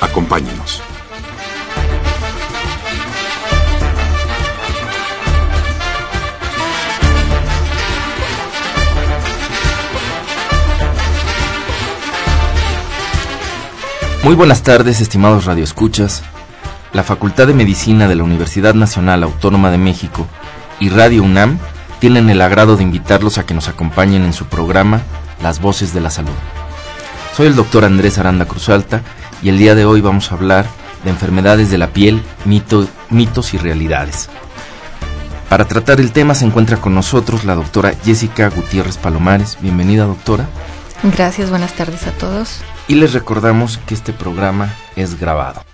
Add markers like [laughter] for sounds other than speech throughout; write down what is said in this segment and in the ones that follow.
Acompáñenos. Muy buenas tardes, estimados radioescuchas. La Facultad de Medicina de la Universidad Nacional Autónoma de México y Radio UNAM tienen el agrado de invitarlos a que nos acompañen en su programa Las Voces de la Salud. Soy el doctor Andrés Aranda Cruzalta y el día de hoy vamos a hablar de enfermedades de la piel, mito- mitos y realidades. Para tratar el tema se encuentra con nosotros la doctora Jessica Gutiérrez Palomares. Bienvenida doctora. Gracias, buenas tardes a todos. Y les recordamos que este programa es grabado.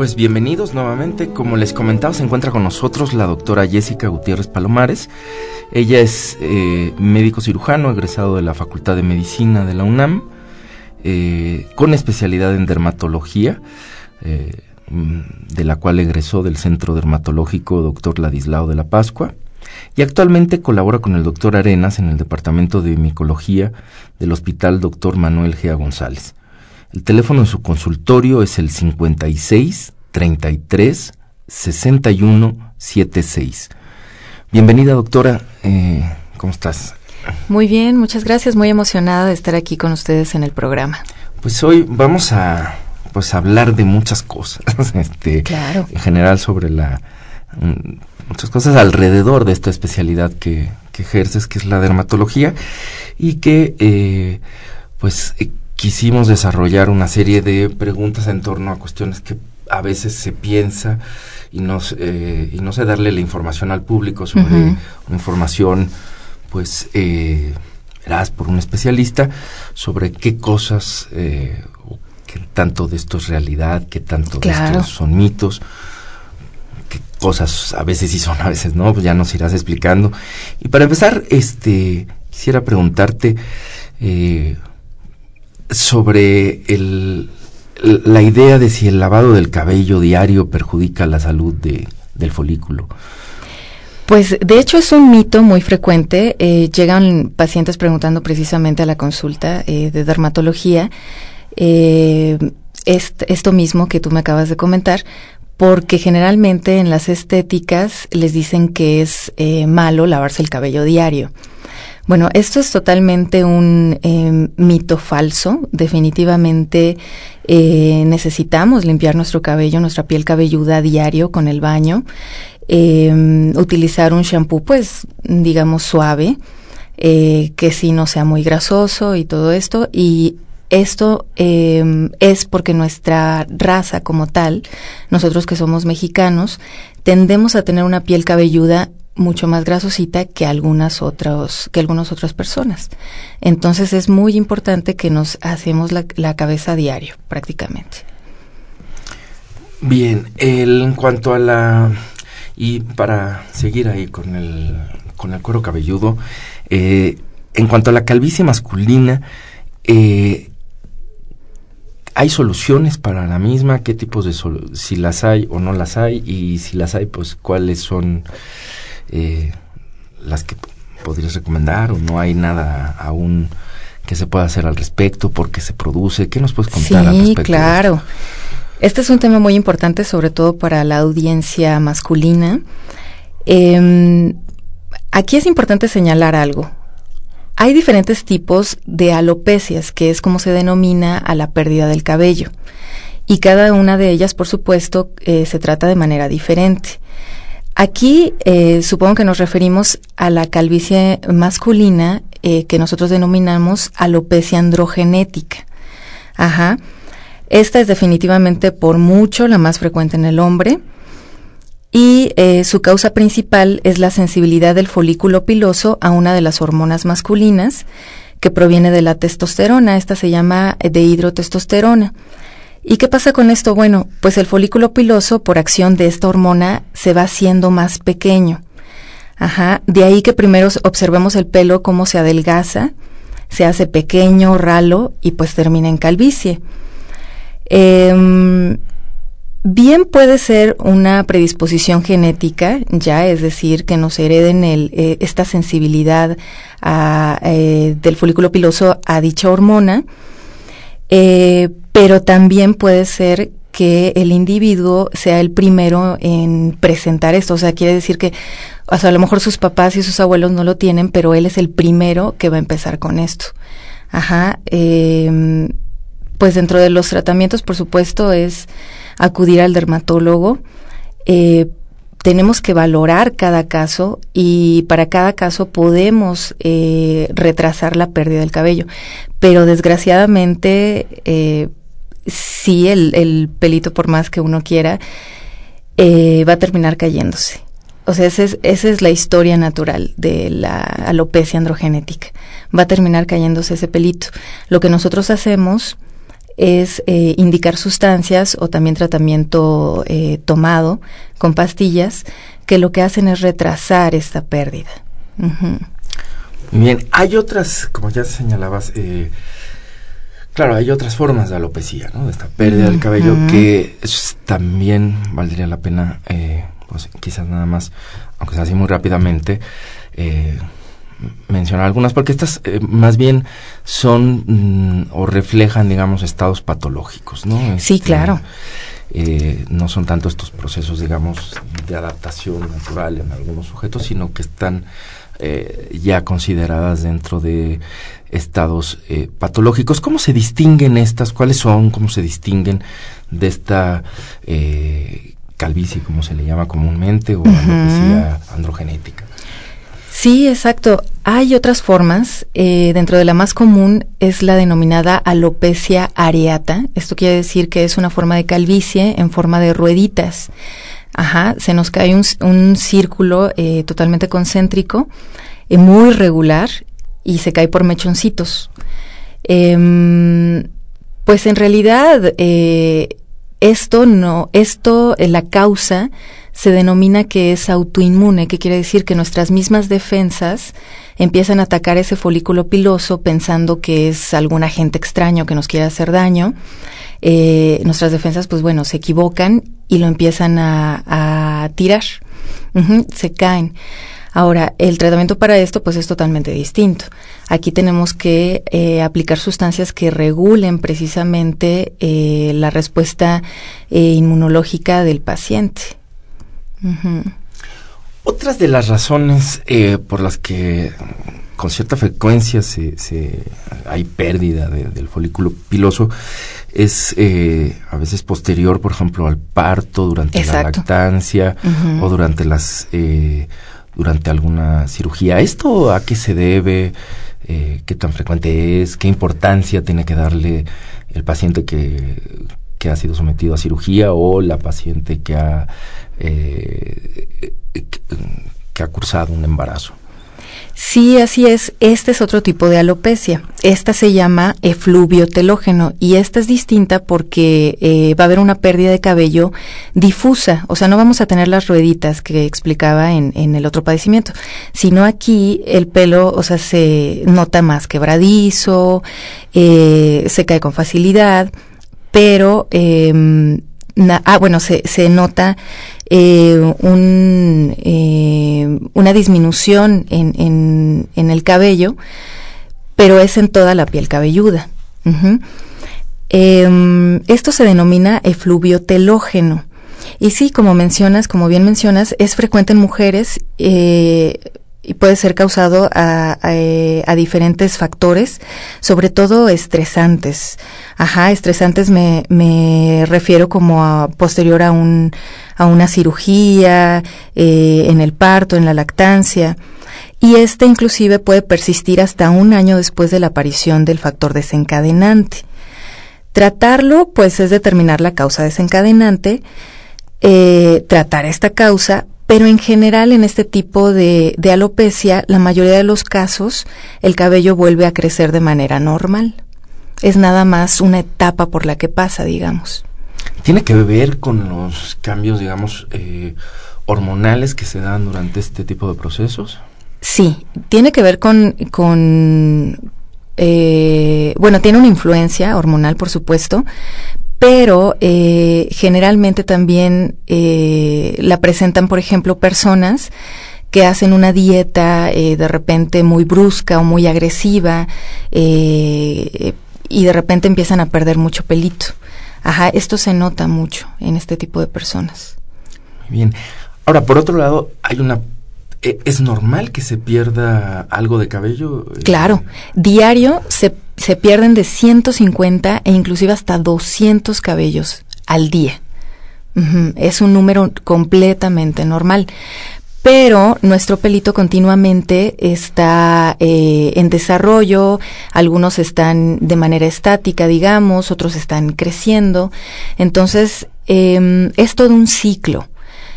Pues bienvenidos nuevamente. Como les comentaba, se encuentra con nosotros la doctora Jessica Gutiérrez Palomares. Ella es eh, médico cirujano, egresado de la Facultad de Medicina de la UNAM, eh, con especialidad en dermatología, eh, de la cual egresó del Centro Dermatológico Dr. Ladislao de la Pascua. Y actualmente colabora con el doctor Arenas en el Departamento de Micología del Hospital Dr. Manuel Gea González. El teléfono de su consultorio es el 56 33 61 76. Bienvenida, doctora. Eh, ¿Cómo estás? Muy bien, muchas gracias. Muy emocionada de estar aquí con ustedes en el programa. Pues hoy vamos a pues hablar de muchas cosas, [laughs] este, Claro. en general sobre la mm, muchas cosas alrededor de esta especialidad que, que ejerces, que es la dermatología, y que eh, pues eh, quisimos desarrollar una serie de preguntas en torno a cuestiones que a veces se piensa y no, se- eh, y no sé darle la información al público sobre una información pues eh, veraz por un especialista sobre qué cosas eh, qué tanto de esto es realidad, qué tanto Claro. de esto son mitos, qué cosas a veces sí son, a veces no, pues ya nos irás explicando. Y para empezar, este quisiera preguntarte eh, sobre el, la idea de si el lavado del cabello diario perjudica la salud de, del folículo. Pues de hecho es un mito muy frecuente. Eh, llegan pacientes preguntando precisamente a la consulta eh, de dermatología eh, est- esto mismo que tú me acabas de comentar, porque generalmente en las estéticas les dicen que es eh, malo lavarse el cabello diario. Bueno, esto es totalmente un eh, mito falso. Definitivamente eh, necesitamos limpiar nuestro cabello, nuestra piel cabelluda a diario con el baño. Eh, utilizar un shampoo, pues, digamos, suave. eh, que sí no sea muy grasoso y todo esto. Y esto eh, es porque nuestra raza como tal, nosotros que somos mexicanos, tendemos a tener una piel cabelluda mucho más grasosita que algunas otras que algunas otras personas. Entonces es muy importante que nos hacemos la, la cabeza diario, prácticamente. Bien, el, en cuanto a la y para seguir ahí con el con el cuero cabelludo, eh, en cuanto a la calvicie masculina, eh, ¿hay soluciones para la misma? ¿Qué tipos de si las hay o no las hay? Y si las hay, pues cuáles son eh, las que podrías recomendar o no hay nada aún que se pueda hacer al respecto, porque se produce, ¿qué nos puedes contar sí, al respecto? claro. Este es un tema muy importante, sobre todo para la audiencia masculina. Eh, aquí es importante señalar algo. Hay diferentes tipos de alopecias, que es como se denomina a la pérdida del cabello. Y cada una de ellas, por supuesto, eh, se trata de manera diferente. Aquí eh, supongo que nos referimos a la calvicie masculina eh, que nosotros denominamos alopecia androgenética. Ajá. Esta es definitivamente por mucho la más frecuente en el hombre y eh, su causa principal es la sensibilidad del folículo piloso a una de las hormonas masculinas que proviene de la testosterona. Esta se llama dehidrotestosterona. ¿Y qué pasa con esto? Bueno, pues el folículo piloso, por acción de esta hormona, se va haciendo más pequeño. Ajá, de ahí que primero observemos el pelo cómo se adelgaza, se hace pequeño, ralo y pues termina en calvicie. Eh, bien puede ser una predisposición genética, ya, es decir, que nos hereden el, eh, esta sensibilidad a, eh, del folículo piloso a dicha hormona, eh, pero también puede ser que el individuo sea el primero en presentar esto. O sea, quiere decir que o sea, a lo mejor sus papás y sus abuelos no lo tienen, pero él es el primero que va a empezar con esto. Ajá. Eh, pues dentro de los tratamientos, por supuesto, es acudir al dermatólogo. Eh, tenemos que valorar cada caso y para cada caso podemos eh, retrasar la pérdida del cabello. Pero desgraciadamente, eh, sí, el, el, pelito, por más que uno quiera, eh, va a terminar cayéndose. O sea, esa es, esa es la historia natural de la alopecia androgenética. Va a terminar cayéndose ese pelito. Lo que nosotros hacemos es eh, indicar sustancias o también tratamiento eh, tomado con pastillas que lo que hacen es retrasar esta pérdida. Uh -huh. Bien, hay otras, como ya señalabas, eh, claro, hay otras formas de alopecia, ¿no? De esta pérdida uh -huh. del cabello que es, también valdría la pena, eh, pues quizás nada más, aunque sea así muy rápidamente, eh, mencionar algunas porque estas eh, más bien son mm, o reflejan digamos estados patológicos no sí este, claro. eh, no son tanto estos procesos digamos de adaptación natural en algunos sujetos sino que están eh, ya consideradas dentro de estados eh, patológicos. Cómo se distinguen estas cuáles son cómo se distinguen de esta eh, calvicie como se le llama comúnmente o uh -huh. androgenética Sí, exacto. Hay otras formas. Eh, dentro de la más común es la denominada alopecia areata. Esto quiere decir que es una forma de calvicie en forma de rueditas. Ajá, se nos cae un, un círculo eh, totalmente concéntrico, eh, muy regular, y se cae por mechoncitos. pues en realidad esto no, esto, la causa se denomina que es autoinmune, que quiere decir que nuestras mismas defensas empiezan a atacar ese folículo piloso pensando que es algún agente extraño que nos quiere hacer daño. Eh, nuestras defensas, pues bueno, se equivocan y lo empiezan a, tirar. Se caen. Ahora, el tratamiento para esto pues es totalmente distinto. Aquí tenemos que eh, aplicar sustancias que regulen precisamente eh, la respuesta eh, inmunológica del paciente. Uh -huh. Otras de las razones eh, por las que con cierta frecuencia se, se hay pérdida de, del folículo piloso es eh, a veces posterior, por ejemplo, al parto, durante Exacto. la lactancia uh -huh. o durante las eh, durante alguna cirugía. ¿Esto a qué se debe? Eh, ¿Qué tan frecuente es? ¿Qué importancia tiene que darle el paciente que, que ha sido sometido a cirugía o la paciente que ha, eh, que ha cursado un embarazo? Sí, así es. Este es otro tipo de alopecia. Esta se llama efluvio telógeno y esta es distinta porque eh, va a haber una pérdida de cabello difusa. O sea, no vamos a tener las rueditas que explicaba en, en el otro padecimiento, sino aquí el pelo, o sea, se nota más quebradizo, eh, se cae con facilidad, pero, eh, ah, bueno, se, se nota eh, un, eh, una disminución en, en, en, el cabello, pero es en toda la piel cabelluda. eh, esto se denomina efluvio telógeno. Y sí, como mencionas, como bien mencionas, es frecuente en mujeres eh, y puede ser causado a, a, a, diferentes factores, sobre todo estresantes. Ajá, estresantes me, me refiero como a posterior a un a una cirugía, eh, en el parto, en la lactancia. Y este inclusive puede persistir hasta un año después de la aparición del factor desencadenante. Tratarlo, pues, es determinar la causa desencadenante, eh, tratar esta causa, pero en general en este tipo de, de alopecia, la mayoría de los casos, el cabello vuelve a crecer de manera normal. Es nada más una etapa por la que pasa, digamos. ¿Tiene que ver con los cambios, digamos, eh, hormonales que se dan durante este tipo de procesos? Sí, tiene que ver con, con eh, bueno, tiene una influencia hormonal, por supuesto, pero eh, generalmente también eh, la presentan, por ejemplo, personas que hacen una dieta eh, de repente muy brusca o muy agresiva eh, y de repente empiezan a perder mucho pelito. Ajá, esto se nota mucho en este tipo de personas. Muy bien. Ahora, por otro lado, hay una eh, ¿Es normal que se pierda algo de cabello? Claro, diario se, se pierden de 150 e inclusive hasta 200 cabellos al día. Es un número completamente normal. Pero nuestro pelito continuamente está eh, en desarrollo, algunos están de manera estática, digamos, otros están creciendo. Entonces, eh, es todo un ciclo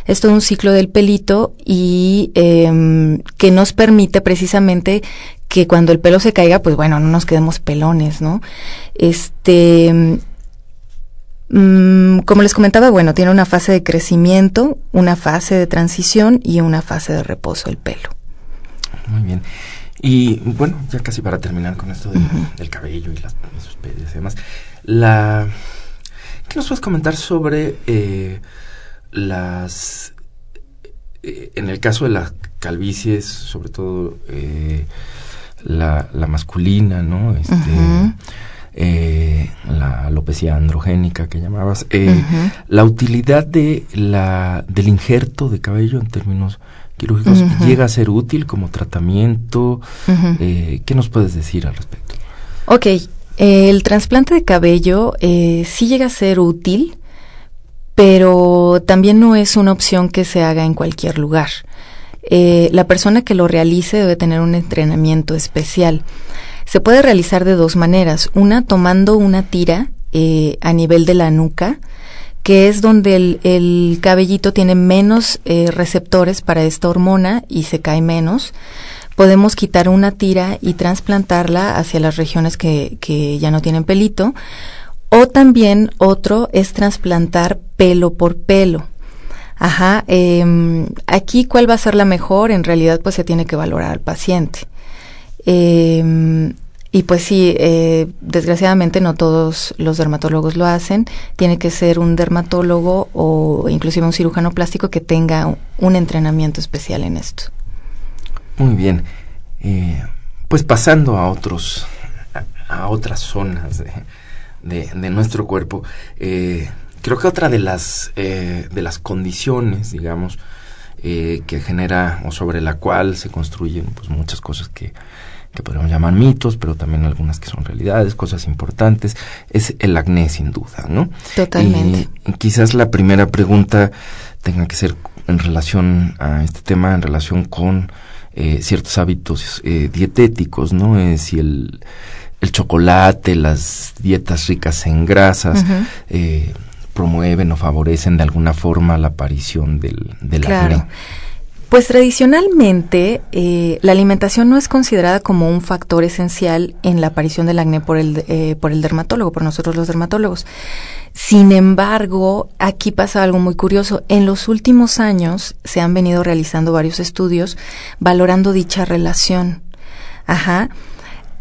es todo un ciclo del pelito y eh, que nos permite precisamente que cuando el pelo se caiga, pues bueno, no nos quedemos pelones, ¿no? Este, mmm, como les comentaba, bueno, tiene una fase de crecimiento, una fase de transición y una fase de reposo el pelo. Muy bien. Y bueno, ya casi para terminar con esto del, uh -huh. del cabello y las sus y demás, la ¿qué nos puedes comentar sobre eh, las eh, en el caso de las calvicies sobre todo eh, la, la, masculina no este uh -huh. eh, la alopecia androgénica que llamabas uh -huh. la utilidad de la del injerto de cabello en términos quirúrgicos uh -huh. llega a ser útil como tratamiento eh, qué nos puedes decir al respecto Ok, el trasplante de cabello eh, sí llega a ser útil pero también no es una opción que se haga en cualquier lugar. Eh, la persona que lo realice debe tener un entrenamiento especial. Se puede realizar de dos maneras. Una, tomando una tira eh, a nivel de la nuca, que es donde el, el cabellito tiene menos eh, receptores para esta hormona y se cae menos. Podemos quitar una tira y trasplantarla hacia las regiones que ya no tienen pelito o también otro es trasplantar pelo por pelo. Ajá, eh, aquí cuál va a ser la mejor, en realidad pues se tiene que valorar al paciente. Eh, y pues sí, eh, desgraciadamente no todos los dermatólogos lo hacen. Tiene que ser un dermatólogo o inclusive un cirujano plástico que tenga un entrenamiento especial en esto. Muy bien. Eh, pues pasando a otros, a otras zonas de, de, de nuestro cuerpo. Eh, creo que otra de las, eh, de las condiciones, digamos, eh, que genera o sobre la cual se construyen pues, muchas cosas que, que podríamos llamar mitos, pero también algunas que son realidades, cosas importantes, es el acné sin duda, ¿no? Totalmente. Y, quizás la primera pregunta tenga que ser en relación a este tema, en relación con eh, ciertos hábitos eh, dietéticos, ¿no? Eh, si el, el chocolate, las dietas ricas en grasas, eh, promueven o favorecen de alguna forma la aparición del, del Claro. acné. Pues tradicionalmente eh, la alimentación no es considerada como un factor esencial en la aparición del acné por el, eh, por el dermatólogo, por nosotros los dermatólogos. Sin embargo, aquí pasa algo muy curioso. En los últimos años se han venido realizando varios estudios valorando dicha relación. Ajá.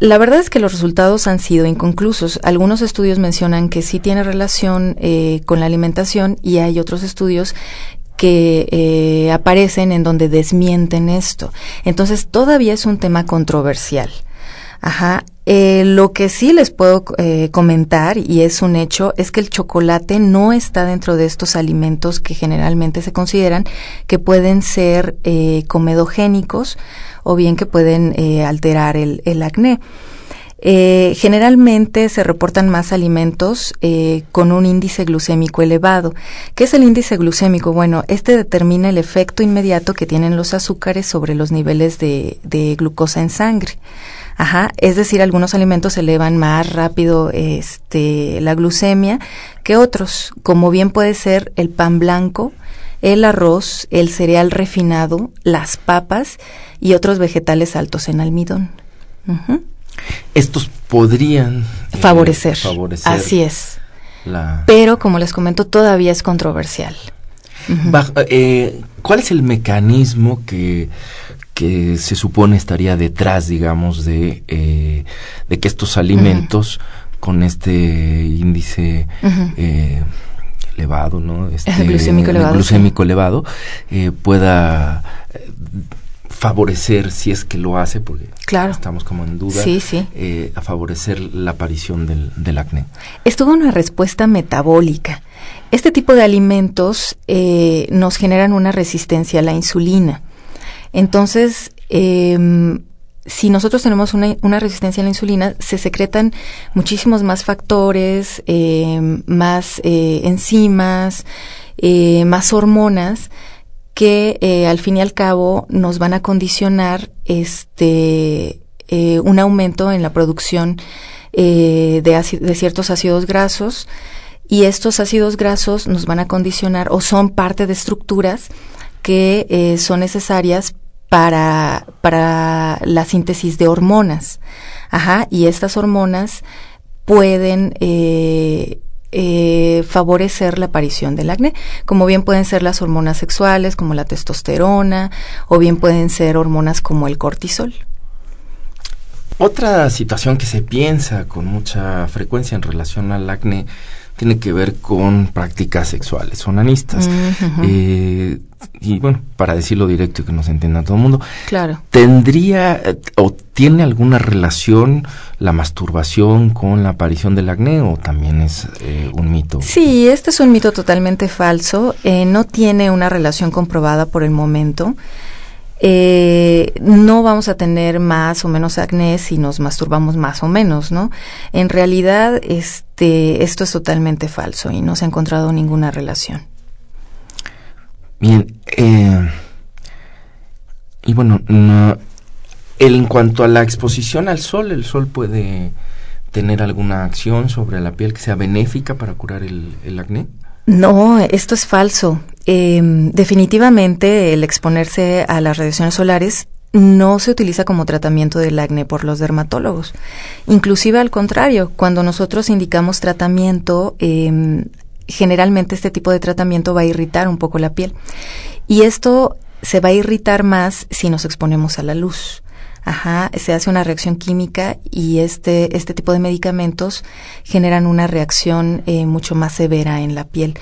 La verdad es que los resultados han sido inconclusos. Algunos estudios mencionan que sí tiene relación eh, con la alimentación y hay otros estudios que eh, aparecen en donde desmienten esto. Entonces todavía es un tema controversial. Ajá. Eh, lo que sí les puedo eh, comentar, y es un hecho, es que el chocolate no está dentro de estos alimentos que generalmente se consideran que pueden ser eh, comedogénicos o bien que pueden eh, alterar el, acné. Eh, generalmente se reportan más alimentos eh, con un índice glucémico elevado. ¿Qué es el índice glucémico? Bueno, este determina el efecto inmediato que tienen los azúcares sobre los niveles de glucosa en sangre. Ajá, es decir, algunos alimentos elevan más rápido este, la glucemia que otros, como bien puede ser el pan blanco, el arroz, el cereal refinado, las papas y otros vegetales altos en almidón. Estos podrían eh, Favorecer. favorecer Así es. la, Pero, como les comento, todavía es controversial. Bajo- eh, ¿Cuál es el mecanismo que, que se supone estaría detrás, digamos, de, eh, de que estos alimentos con este índice eh, elevado, ¿no? Este, [laughs] Glucémico elevado, glucémico elevado, eh, pueda eh, favorecer, si es que lo hace, porque Claro. estamos como en duda, Sí, sí. a favorecer la aparición del, del acné. Es toda una respuesta metabólica. Este tipo de alimentos eh, nos generan una resistencia a la insulina. Entonces, em, si nosotros tenemos una, resistencia a la insulina, se secretan muchísimos más factores, em, más eh, enzimas, eh, más hormonas que eh, al fin y al cabo nos van a condicionar este un aumento en la producción de, de ciertos ácidos grasos y estos ácidos grasos nos van a condicionar o son parte de estructuras que eh, son necesarias para, para la síntesis de hormonas. Ajá, y estas hormonas pueden eh, eh, favorecer la aparición del acné, como bien pueden ser las hormonas sexuales, como la testosterona, o bien pueden ser hormonas como el cortisol. Otra situación que se piensa con mucha frecuencia en relación al acné tiene que ver con prácticas sexuales onanistas. Ujú. Eh, y bueno, para decirlo directo y que nos entienda todo el mundo, Claro. ¿tendría eh, o tiene alguna relación la masturbación con la aparición del acné o también es eh, un mito? Sí, este es un mito totalmente falso. eh, no tiene una relación comprobada por el momento. Eh, no vamos a tener más o menos acné si nos masturbamos más o menos, ¿no? En realidad, este, esto es totalmente falso y no se ha encontrado ninguna relación. Bien, eh, y bueno, no- en cuanto a la exposición al sol, el sol puede tener alguna acción sobre la piel que sea benéfica para curar el, el acné. No, esto es falso. Eh, definitivamente el exponerse a las radiaciones solares no se utiliza como tratamiento del acné por los dermatólogos. Inclusive al contrario, cuando nosotros indicamos tratamiento, eh, generalmente este tipo de tratamiento va a irritar un poco la piel. Y esto se va a irritar más si nos exponemos a la luz. Ajá, se hace una reacción química y este, este tipo de medicamentos generan una reacción eh, mucho más severa en la piel,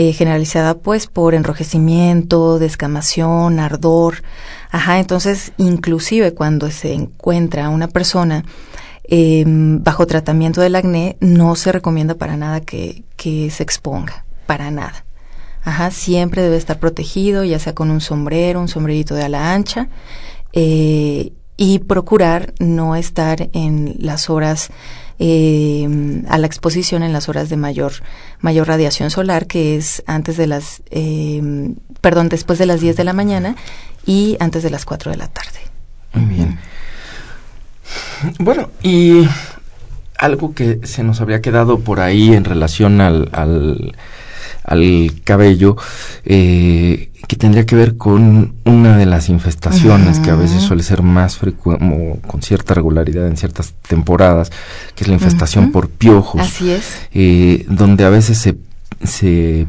eh, generalizada pues por enrojecimiento, descamación, ardor. Ajá, entonces inclusive cuando se encuentra una persona eh, bajo tratamiento del acné, no se recomienda para nada que, que se exponga, para nada. Ajá, siempre debe estar protegido, ya sea con un sombrero, un sombrerito de ala ancha, eh, y procurar no estar en las horas eh, a la exposición en las horas de mayor, mayor radiación solar, que es antes de las, eh, perdón, después de las 10 de la mañana y antes de las 4 de la tarde. Muy bien. Bueno, y algo que se nos habría quedado por ahí en relación al, al, al cabello, eh, que tendría que ver con una de las infestaciones que a veces suele ser más frecuente, con cierta regularidad en ciertas temporadas, que es la infestación por piojos. Así es. Eh, donde a veces se, se,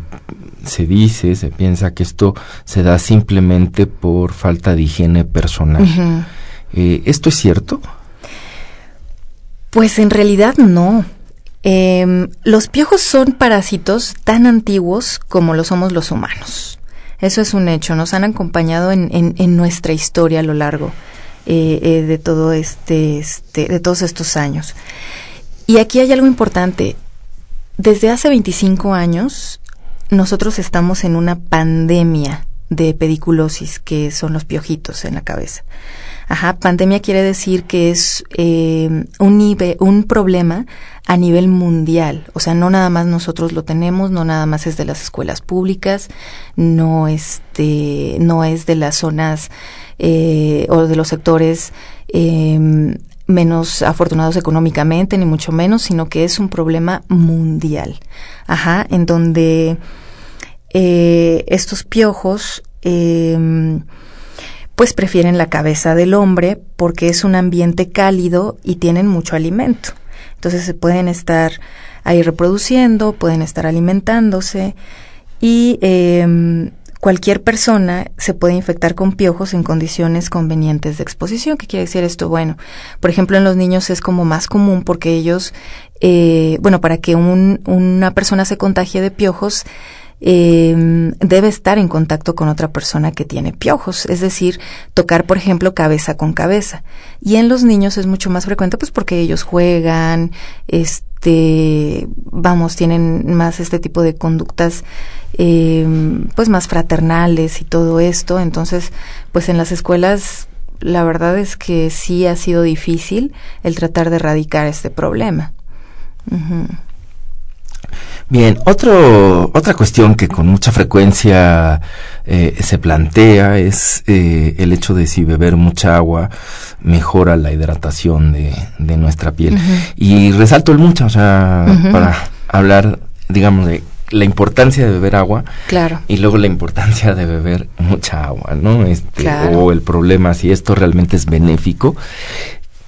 se dice, se piensa que esto se da simplemente por falta de higiene personal. eh, ¿Esto es cierto? Pues en realidad no. Eh, los piojos son parásitos tan antiguos como lo somos los humanos. Eso es un hecho. Nos han acompañado en, en, en nuestra historia a lo largo eh, eh, de todo este, este, de todos estos años. Y aquí hay algo importante. Desde hace 25 años, nosotros estamos en una pandemia de pediculosis, que son los piojitos en la cabeza. Ajá, pandemia quiere decir que es eh, un, un problema a nivel mundial. O sea, no nada más nosotros lo tenemos, no nada más es de las escuelas públicas, no, este, no es de las zonas eh, o de los sectores eh, menos afortunados económicamente, ni mucho menos, sino que es un problema mundial. Ajá, en donde eh, estos piojos eh, pues prefieren la cabeza del hombre porque es un ambiente cálido y tienen mucho alimento. Entonces se pueden estar ahí reproduciendo, pueden estar alimentándose y eh, cualquier persona se puede infectar con piojos en condiciones convenientes de exposición. ¿Qué quiere decir esto? Bueno, por ejemplo, en los niños es como más común porque ellos, eh, bueno, para que un, una persona se contagie de piojos, eh, debe estar en contacto con otra persona que tiene piojos, es decir, tocar, por ejemplo, cabeza con cabeza. Y en los niños es mucho más frecuente, pues porque ellos juegan, este, vamos, tienen más este tipo de conductas, eh, pues más fraternales y todo esto. Entonces, pues en las escuelas, la verdad es que sí ha sido difícil el tratar de erradicar este problema. Bien, otro, otra cuestión que con mucha frecuencia eh, se plantea es eh, el hecho de si beber mucha agua mejora la hidratación de, de nuestra piel. Uh -huh. Y resalto el mucho, o sea, uh -huh. para hablar, digamos, de la importancia de beber agua claro. y luego la importancia de beber mucha agua, ¿no? Este, claro. O el problema, si esto realmente es benéfico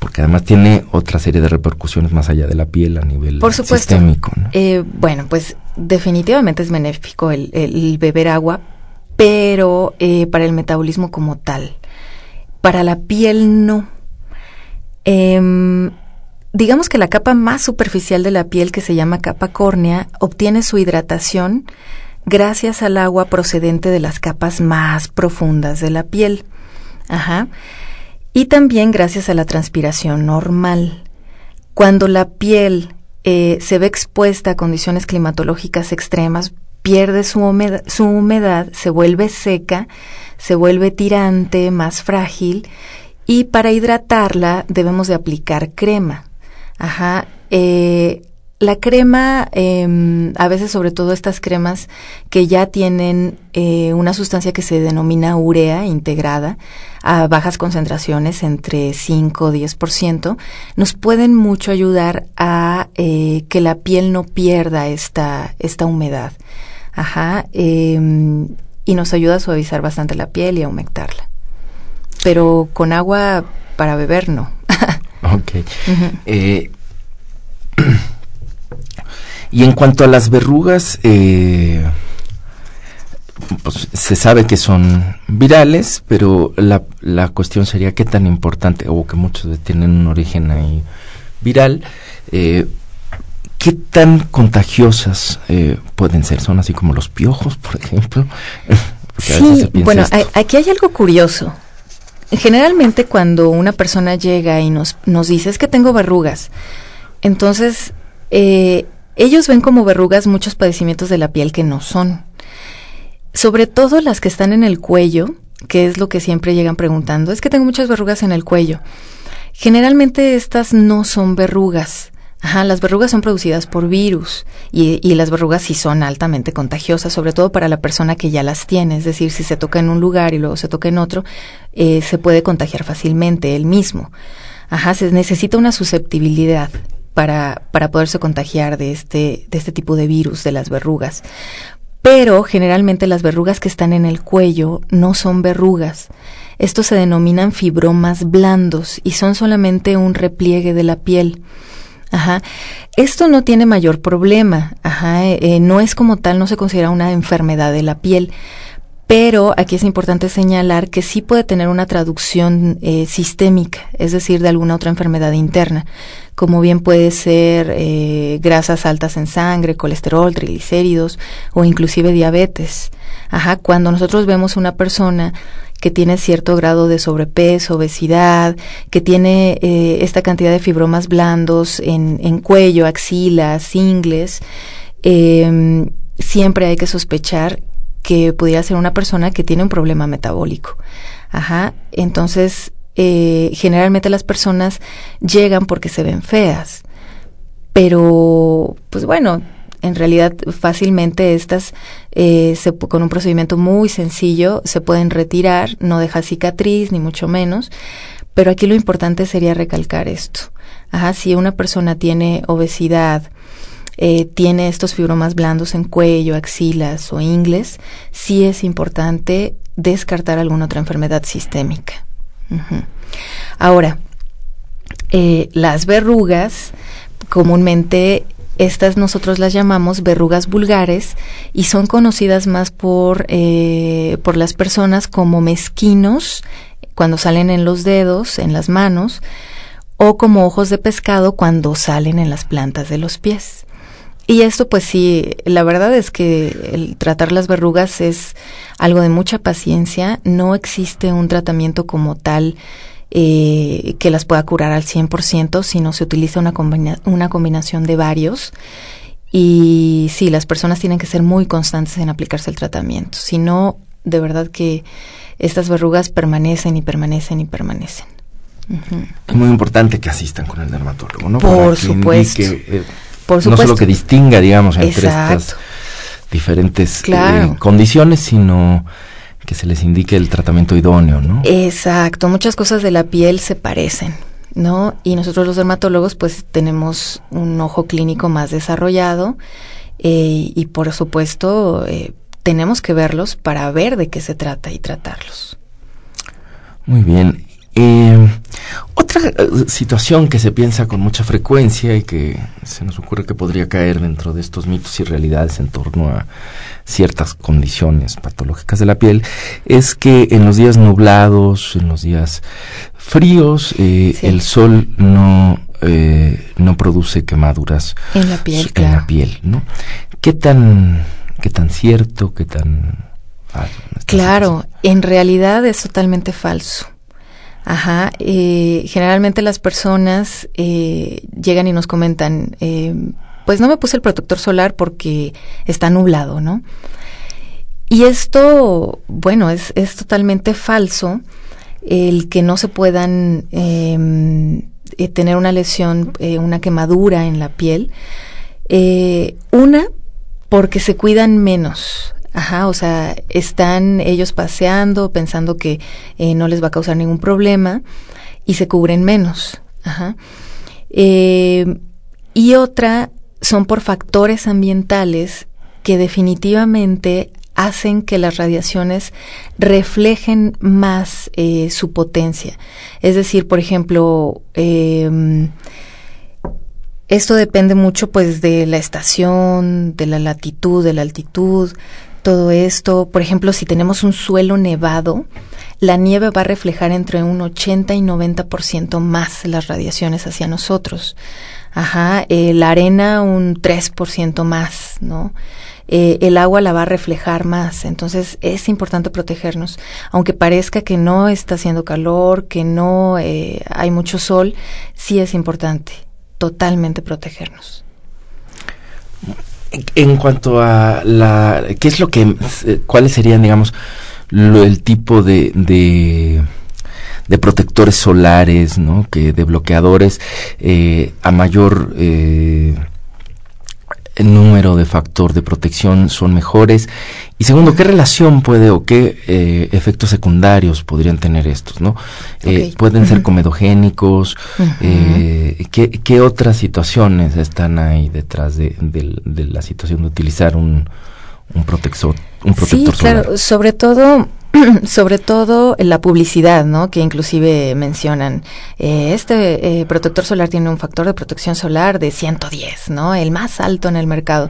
porque además tiene otra serie de repercusiones más allá de la piel a nivel Por supuesto. sistémico. ¿no? Eh, bueno, pues definitivamente es benéfico el, el beber agua, pero eh, para el metabolismo como tal. Para la piel no. Eh, digamos que la capa más superficial de la piel, que se llama capa córnea, obtiene su hidratación gracias al agua procedente de las capas más profundas de la piel. Ajá y también gracias a la transpiración normal. Cuando la piel eh, se ve expuesta a condiciones climatológicas extremas, pierde su humedad, su humedad, se vuelve seca, se vuelve tirante, más frágil y para hidratarla debemos de aplicar crema. Ajá. Eh, la crema, eh, a veces sobre todo estas cremas que ya tienen eh, una sustancia que se denomina urea integrada a bajas concentraciones, entre 5 o 10%, nos pueden mucho ayudar a eh, que la piel no pierda esta, esta humedad. Ajá. y nos ayuda a suavizar bastante la piel y a aumentarla. Pero con agua para beber no. [laughs] ok. Uh -huh. [clears throat] Y en cuanto a las verrugas, eh, pues se sabe que son virales, pero la, la, cuestión sería qué tan importante, o que muchos tienen un origen ahí viral, eh, qué tan contagiosas eh, pueden ser. Son así como los piojos, por ejemplo. [laughs] sí, bueno, aquí hay algo curioso. Generalmente cuando una persona llega y nos, nos dice es que tengo verrugas, entonces eh, ellos ven como verrugas muchos padecimientos de la piel que no son. Sobre todo las que están en el cuello, que es lo que siempre llegan preguntando, es que tengo muchas verrugas en el cuello. Generalmente estas no son verrugas, Ajá, las verrugas son producidas por virus y, y, las verrugas sí son altamente contagiosas, sobre todo para la persona que ya las tiene. Es decir, si se toca en un lugar y luego se toca en otro, eh, se puede contagiar fácilmente él mismo. Ajá, se necesita una susceptibilidad para, para poderse contagiar de este, de este tipo de virus, de las verrugas. Pero generalmente las verrugas que están en el cuello no son verrugas. Estos se denominan fibromas blandos y son solamente un repliegue de la piel. Ajá. Esto no tiene mayor problema. Ajá. Eh, no es como tal, no se considera una enfermedad de la piel. Pero aquí es importante señalar que sí puede tener una traducción eh, sistémica, es decir, de alguna otra enfermedad interna, como bien puede ser eh, grasas altas en sangre, colesterol, triglicéridos o inclusive diabetes. Ajá, cuando nosotros vemos una persona que tiene cierto grado de sobrepeso, obesidad, que tiene eh, esta cantidad de fibromas blandos en, en cuello, axilas, ingles, eh, siempre hay que sospechar que pudiera ser una persona que tiene un problema metabólico. Ajá, entonces eh, generalmente las personas llegan porque se ven feas, pero pues bueno, en realidad fácilmente estas eh, se, con un procedimiento muy sencillo se pueden retirar, no deja cicatriz ni mucho menos, pero aquí lo importante sería recalcar esto. Ajá, si una persona tiene obesidad, eh, tiene estos fibromas blandos en cuello, axilas o ingles, sí es importante descartar alguna otra enfermedad sistémica. Ahora, eh, las verrugas, comúnmente estas nosotros las llamamos verrugas vulgares y son conocidas más por, eh, por las personas como mezquinos cuando salen en los dedos, en las manos, o como ojos de pescado cuando salen en las plantas de los pies. Y esto pues sí, la verdad es que el tratar las verrugas es algo de mucha paciencia, no existe un tratamiento como tal eh, que las pueda curar al 100%, sino se utiliza una, una combinación de varios. Y sí, las personas tienen que ser muy constantes en aplicarse el tratamiento. Si no, de verdad que estas verrugas permanecen y permanecen y permanecen. Es muy importante que asistan con el dermatólogo, ¿no? Por supuesto. Eh, Por supuesto. No solo que distinga, digamos, entre estas diferentes eh, condiciones, sino que se les indique el tratamiento idóneo, ¿no? Exacto, muchas cosas de la piel se parecen, ¿no? Y nosotros los dermatólogos pues tenemos un ojo clínico más desarrollado eh, y por supuesto eh, tenemos que verlos para ver de qué se trata y tratarlos. Muy bien. Eh, otra eh, situación que se piensa con mucha frecuencia y que se nos ocurre que podría caer dentro de estos mitos y realidades en torno a ciertas condiciones patológicas de la piel es que en los días nublados, en los días fríos, eh, el sol no no produce quemaduras en la piel, en la piel, ¿no? ¿Qué tan qué tan cierto, qué tan Claro, en realidad es totalmente falso. Ajá, eh, generalmente las personas eh, llegan y nos comentan, eh, pues no me puse el protector solar porque está nublado, ¿no? Y esto, bueno, es, es totalmente falso el que no se puedan em, eh, tener una lesión, una quemadura en la piel. Una, porque se cuidan menos. Ajá, o sea, están ellos paseando pensando que eh, no les va a causar ningún problema y se cubren menos. Ajá. Eh, y otra son por factores ambientales que definitivamente hacen que las radiaciones reflejen más eh, su potencia. Es decir, por ejemplo, eh, esto depende mucho pues de la estación, de la latitud, de la altitud, todo esto. Por ejemplo, si tenemos un suelo nevado, la nieve va a reflejar entre un 80 y 90% más las radiaciones hacia nosotros. Ajá, eh, la arena un 3% más, ¿no? Eh, el agua la va a reflejar más. Entonces es importante protegernos. Aunque parezca que no está haciendo calor, que no eh, hay mucho sol, sí es importante totalmente protegernos. En cuanto a la, ¿qué es lo que, cuáles serían, digamos, lo, el tipo de, de, de protectores solares, ¿no? Que de bloqueadores eh, a mayor eh, el número de factor de protección son mejores? Y segundo, ¿qué relación puede o qué eh, efectos secundarios podrían tener estos? ¿no? Eh, ¿Pueden ser comedogénicos? eh, ¿qué, ¿qué, otras situaciones están ahí detrás de, de, de la situación de utilizar un, un protector, un protector sí, claro, sobre todo [clears throat] sobre todo la publicidad, ¿no? Que inclusive mencionan, eh, este eh, protector solar tiene un factor de protección solar de 110, ¿no? El más alto en el mercado.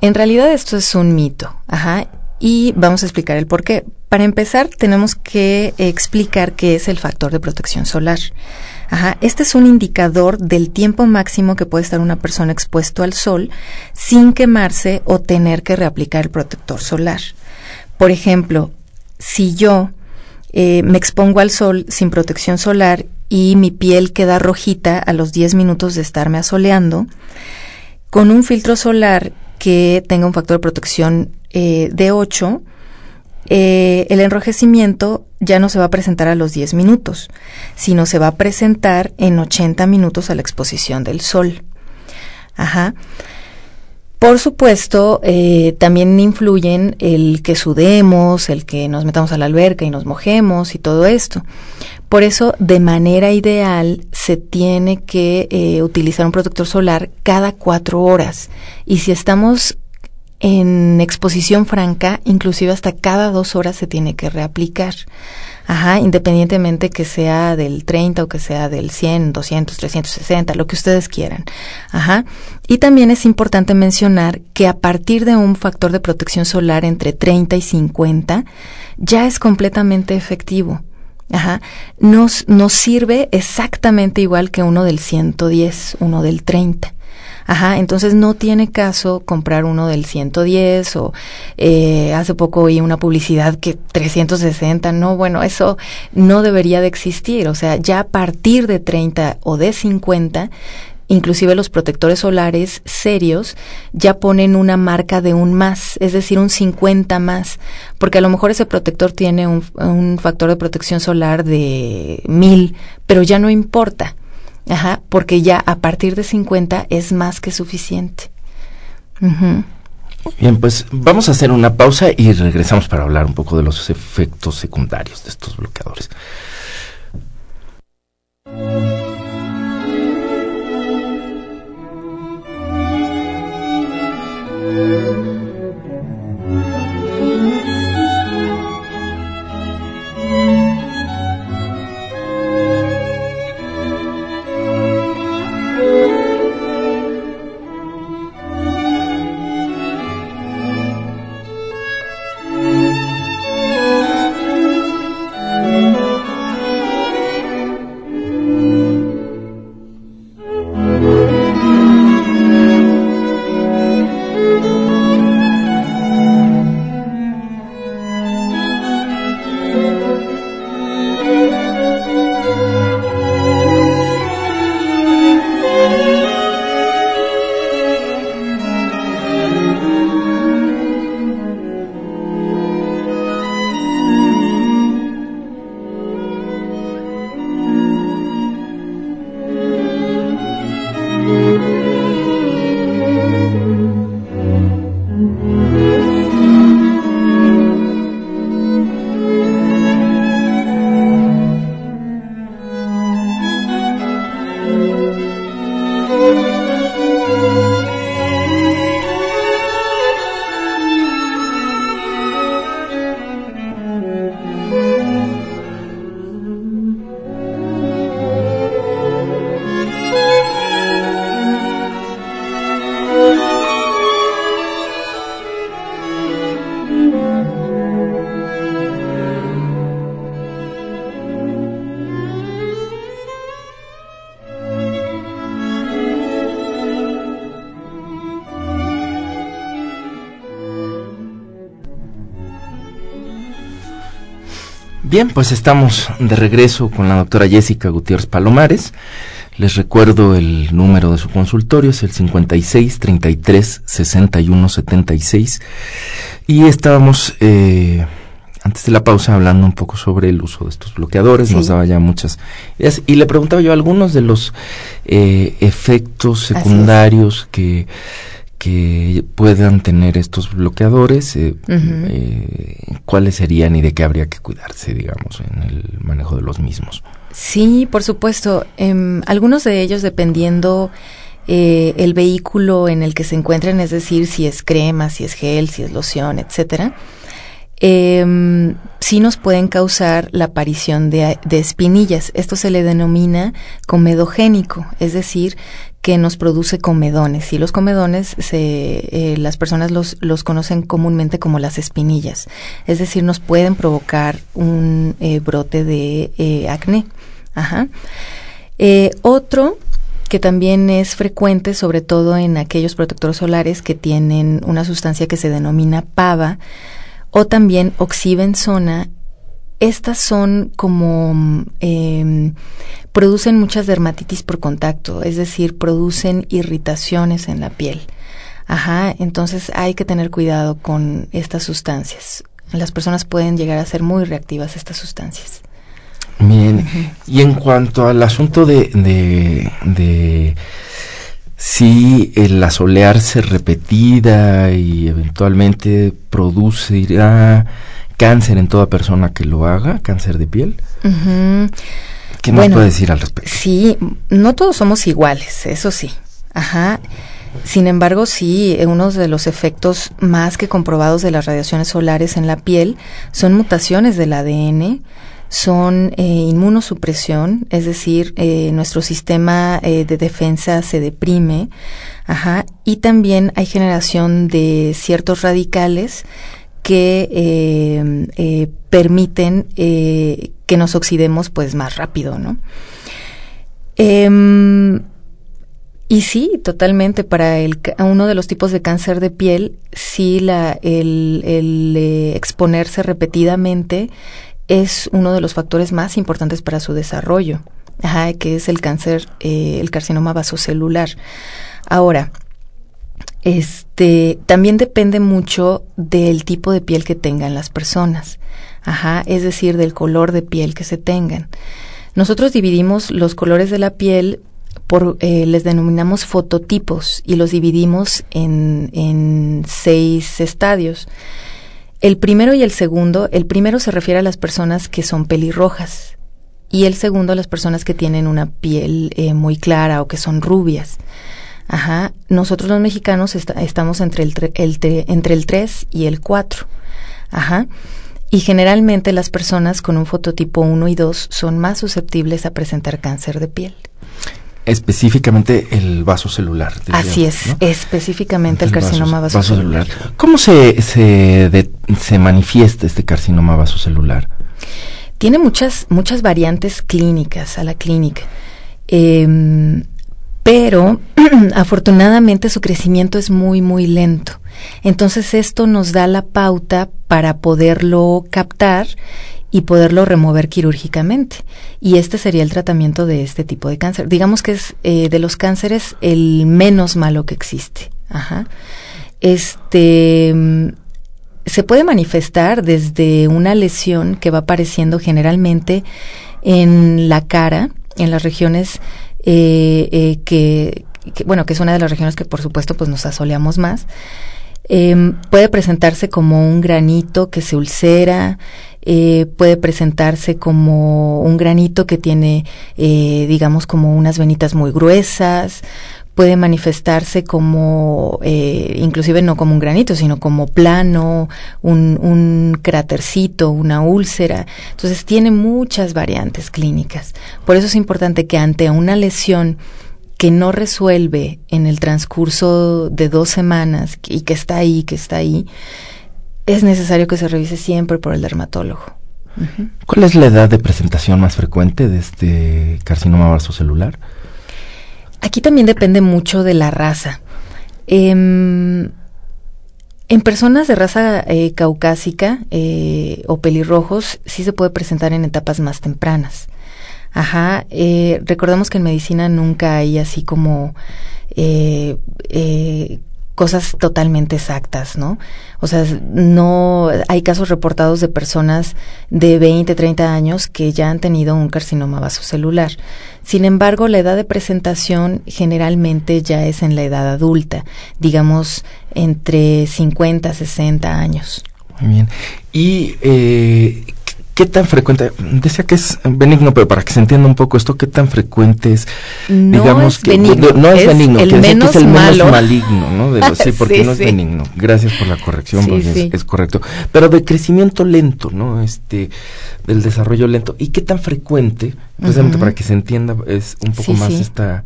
En realidad esto es un mito, ajá. Y vamos a explicar el por qué. Para empezar, tenemos que explicar qué es el factor de protección solar. Ajá, este es un indicador del tiempo máximo que puede estar una persona expuesto al sol sin quemarse o tener que reaplicar el protector solar. Por ejemplo, si yo eh, me expongo al sol sin protección solar y mi piel queda rojita a los 10 minutos de estarme asoleando, con un filtro solar que tenga un factor de protección eh, de 8, eh, el enrojecimiento ya no se va a presentar a los 10 minutos, sino se va a presentar en 80 minutos a la exposición del sol. Ajá. Por supuesto, eh, también influyen el que sudemos, el que nos metamos a la alberca y nos mojemos y todo esto. Por eso, de manera ideal, se tiene que eh, utilizar un protector solar cada cuatro horas. Y si estamos en exposición franca, inclusive hasta cada dos horas se tiene que reaplicar. Ajá, independientemente que sea del 30 o que sea del 100, 200, 360, lo que ustedes quieran. Ajá. Y también es importante mencionar que a partir de un factor de protección solar entre 30 y 50, ya es completamente efectivo. Ajá. Nos, nos sirve exactamente igual que uno del 110, uno del 30. Ajá, entonces no tiene caso comprar uno del 110 o eh, hace poco oí una publicidad que 360, no, bueno, eso no debería de existir, o sea, ya a partir de 30 o de 50 inclusive los protectores solares serios ya ponen una marca de un más, es decir, un 50 más, porque a lo mejor ese protector tiene un, un factor de protección solar de mil, pero ya no importa. Ajá, porque ya a partir de 50 es más que suficiente. Bien, pues vamos a hacer una pausa y regresamos para hablar un poco de los efectos secundarios de estos bloqueadores. Bien, pues estamos de regreso con la doctora Jessica Gutiérrez Palomares. Les recuerdo el número de su consultorio, es el 56 33 61 76. Y estábamos eh, antes de la pausa hablando un poco sobre el uso de estos bloqueadores, nos daba ya muchas ideas y le preguntaba yo algunos de los eh, efectos secundarios que que puedan tener estos bloqueadores, eh, eh, cuáles serían y de qué habría que cuidarse, digamos, en el manejo de los mismos. Sí, por supuesto. Em, algunos de ellos, dependiendo eh, el vehículo en el que se encuentren, es decir, si es crema, si es gel, si es loción, etcétera, eh, sí nos pueden causar la aparición de, de, espinillas. Esto se le denomina comedogénico, es decir, que nos produce comedones. Y los comedones, se, eh, las personas los, los conocen comúnmente como las espinillas. Es decir, nos pueden provocar un eh, brote de eh, acné. Ajá. Otro que también es frecuente, sobre todo en aquellos protectores solares que tienen una sustancia que se denomina pava, o también oxibenzona. Estas son como eh, producen muchas dermatitis por contacto, es decir, producen irritaciones en la piel. Ajá, entonces hay que tener cuidado con estas sustancias. Las personas pueden llegar a ser muy reactivas a estas sustancias. Bien, uh -huh. y en cuanto al asunto de, de, de si el asolearse repetida y eventualmente producirá cáncer en toda persona que lo haga, cáncer de piel. Uh -huh. ¿Qué nos bueno, puede decir al respecto? Sí, no todos somos iguales, eso sí. Ajá. Sin embargo, sí, uno de los efectos más que comprobados de las radiaciones solares en la piel son mutaciones del ADN, son eh, inmunosupresión, es decir, eh, nuestro sistema eh, de defensa se deprime, ajá, y también hay generación de ciertos radicales que eh, eh, permiten eh, que nos oxidemos pues más rápido, ¿no? Em, y sí, totalmente, para el, uno de los tipos de cáncer de piel, sí, la, el, eh, exponerse repetidamente es uno de los factores más importantes para su desarrollo, ajá, que es el cáncer, eh, el carcinoma vasocelular. Ahora, este, también depende mucho del tipo de piel que tengan las personas, ajá, es decir, del color de piel que se tengan. Nosotros dividimos los colores de la piel por, eh, les denominamos fototipos y los dividimos en, seis estadios. El primero y el segundo, el primero se refiere a las personas que son pelirrojas y el segundo a las personas que tienen una piel eh, muy clara o que son rubias. Ajá, nosotros los mexicanos est estamos entre el, el entre el 3 y el 4. Ajá. Y generalmente las personas con un fototipo 1 y 2 son más susceptibles a presentar cáncer de piel. Específicamente el vaso celular. Así es, ¿no? específicamente el, el carcinoma vasocelular. Vaso ¿Cómo se, se, de, se manifiesta este carcinoma vasocelular? Tiene muchas, muchas variantes clínicas a la clínica. Eh, pero [clears throat] afortunadamente su crecimiento es muy, muy lento. Entonces esto nos da la pauta para poderlo captar y poderlo remover quirúrgicamente. Y este sería el tratamiento de este tipo de cáncer. Digamos que es eh, de los cánceres el menos malo que existe. Ajá. Este se puede manifestar desde una lesión que va apareciendo generalmente en la cara, en las regiones eh, eh, que, que, bueno, que es una de las regiones que por supuesto pues nos asoleamos más. Eh, puede presentarse como un granito que se ulcera, eh, puede presentarse como un granito que tiene, eh, digamos, como unas venitas muy gruesas, puede manifestarse como, eh, inclusive no como un granito, sino como plano, un, un crátercito, una úlcera. Entonces tiene muchas variantes clínicas. Por eso es importante que ante una lesión que no resuelve en el transcurso de dos semanas y que está ahí, que está ahí, es necesario que se revise siempre por el dermatólogo. Uh -huh. ¿Cuál es la edad de presentación más frecuente de este carcinoma vasocelular? Aquí también depende mucho de la raza. Eh, en personas de raza eh, caucásica eh, o pelirrojos sí se puede presentar en etapas más tempranas. Ajá, eh, recordemos que en medicina nunca hay así como eh, eh, cosas totalmente exactas, ¿no? O sea, no hay casos reportados de personas de 20, 30 años que ya han tenido un carcinoma vasocelular. Sin embargo, la edad de presentación generalmente ya es en la edad adulta, digamos entre 50, 60 años. Muy bien. ¿Y eh, ¿Qué tan frecuente? Decía que es benigno, pero para que se entienda un poco esto, ¿qué tan frecuente es? No digamos es que benigno, no es es benigno, el decir que menos es el malo. menos maligno, ¿no? De [laughs] los- sí, porque Sí, no es sí. benigno. Gracias por la corrección, Sí, porque es- correcto. Pero de crecimiento lento, ¿no? Este, del desarrollo lento. ¿Y qué tan frecuente? Precisamente para que se entienda es un poco más esta,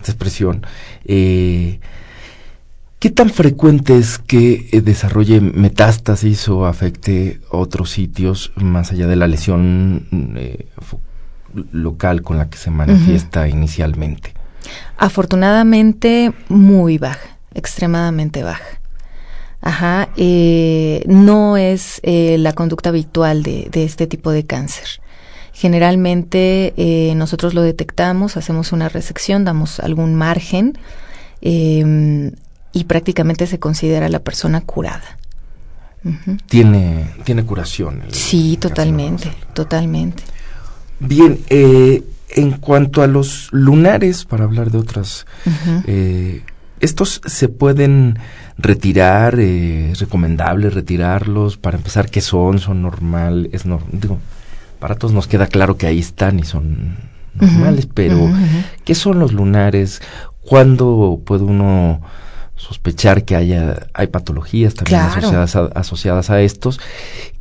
esta expresión. Eh, ¿Qué tan frecuente es que eh, desarrolle metástasis o afecte otros sitios más allá de la lesión mm, eh, local con la que se manifiesta inicialmente? Afortunadamente, muy baja, extremadamente baja. Ajá, eh, no es eh, la conducta habitual de, de este tipo de cáncer. Generalmente eh, nosotros lo detectamos, hacemos una resección, damos algún margen eh, y prácticamente se considera la persona curada. Tiene, tiene curación. el Sí, totalmente, totalmente. Bien, eh, en cuanto a los lunares, para hablar de otras, eh, ¿estos se pueden retirar? Eh, ¿Es recomendable retirarlos? Para empezar, ¿qué son? ¿Son normal? Es digo, para todos nos queda claro que ahí están y son normales, pero. ¿qué son los lunares? ¿Cuándo puede uno sospechar que haya hay patologías también Claro. asociadas, a, asociadas a estos?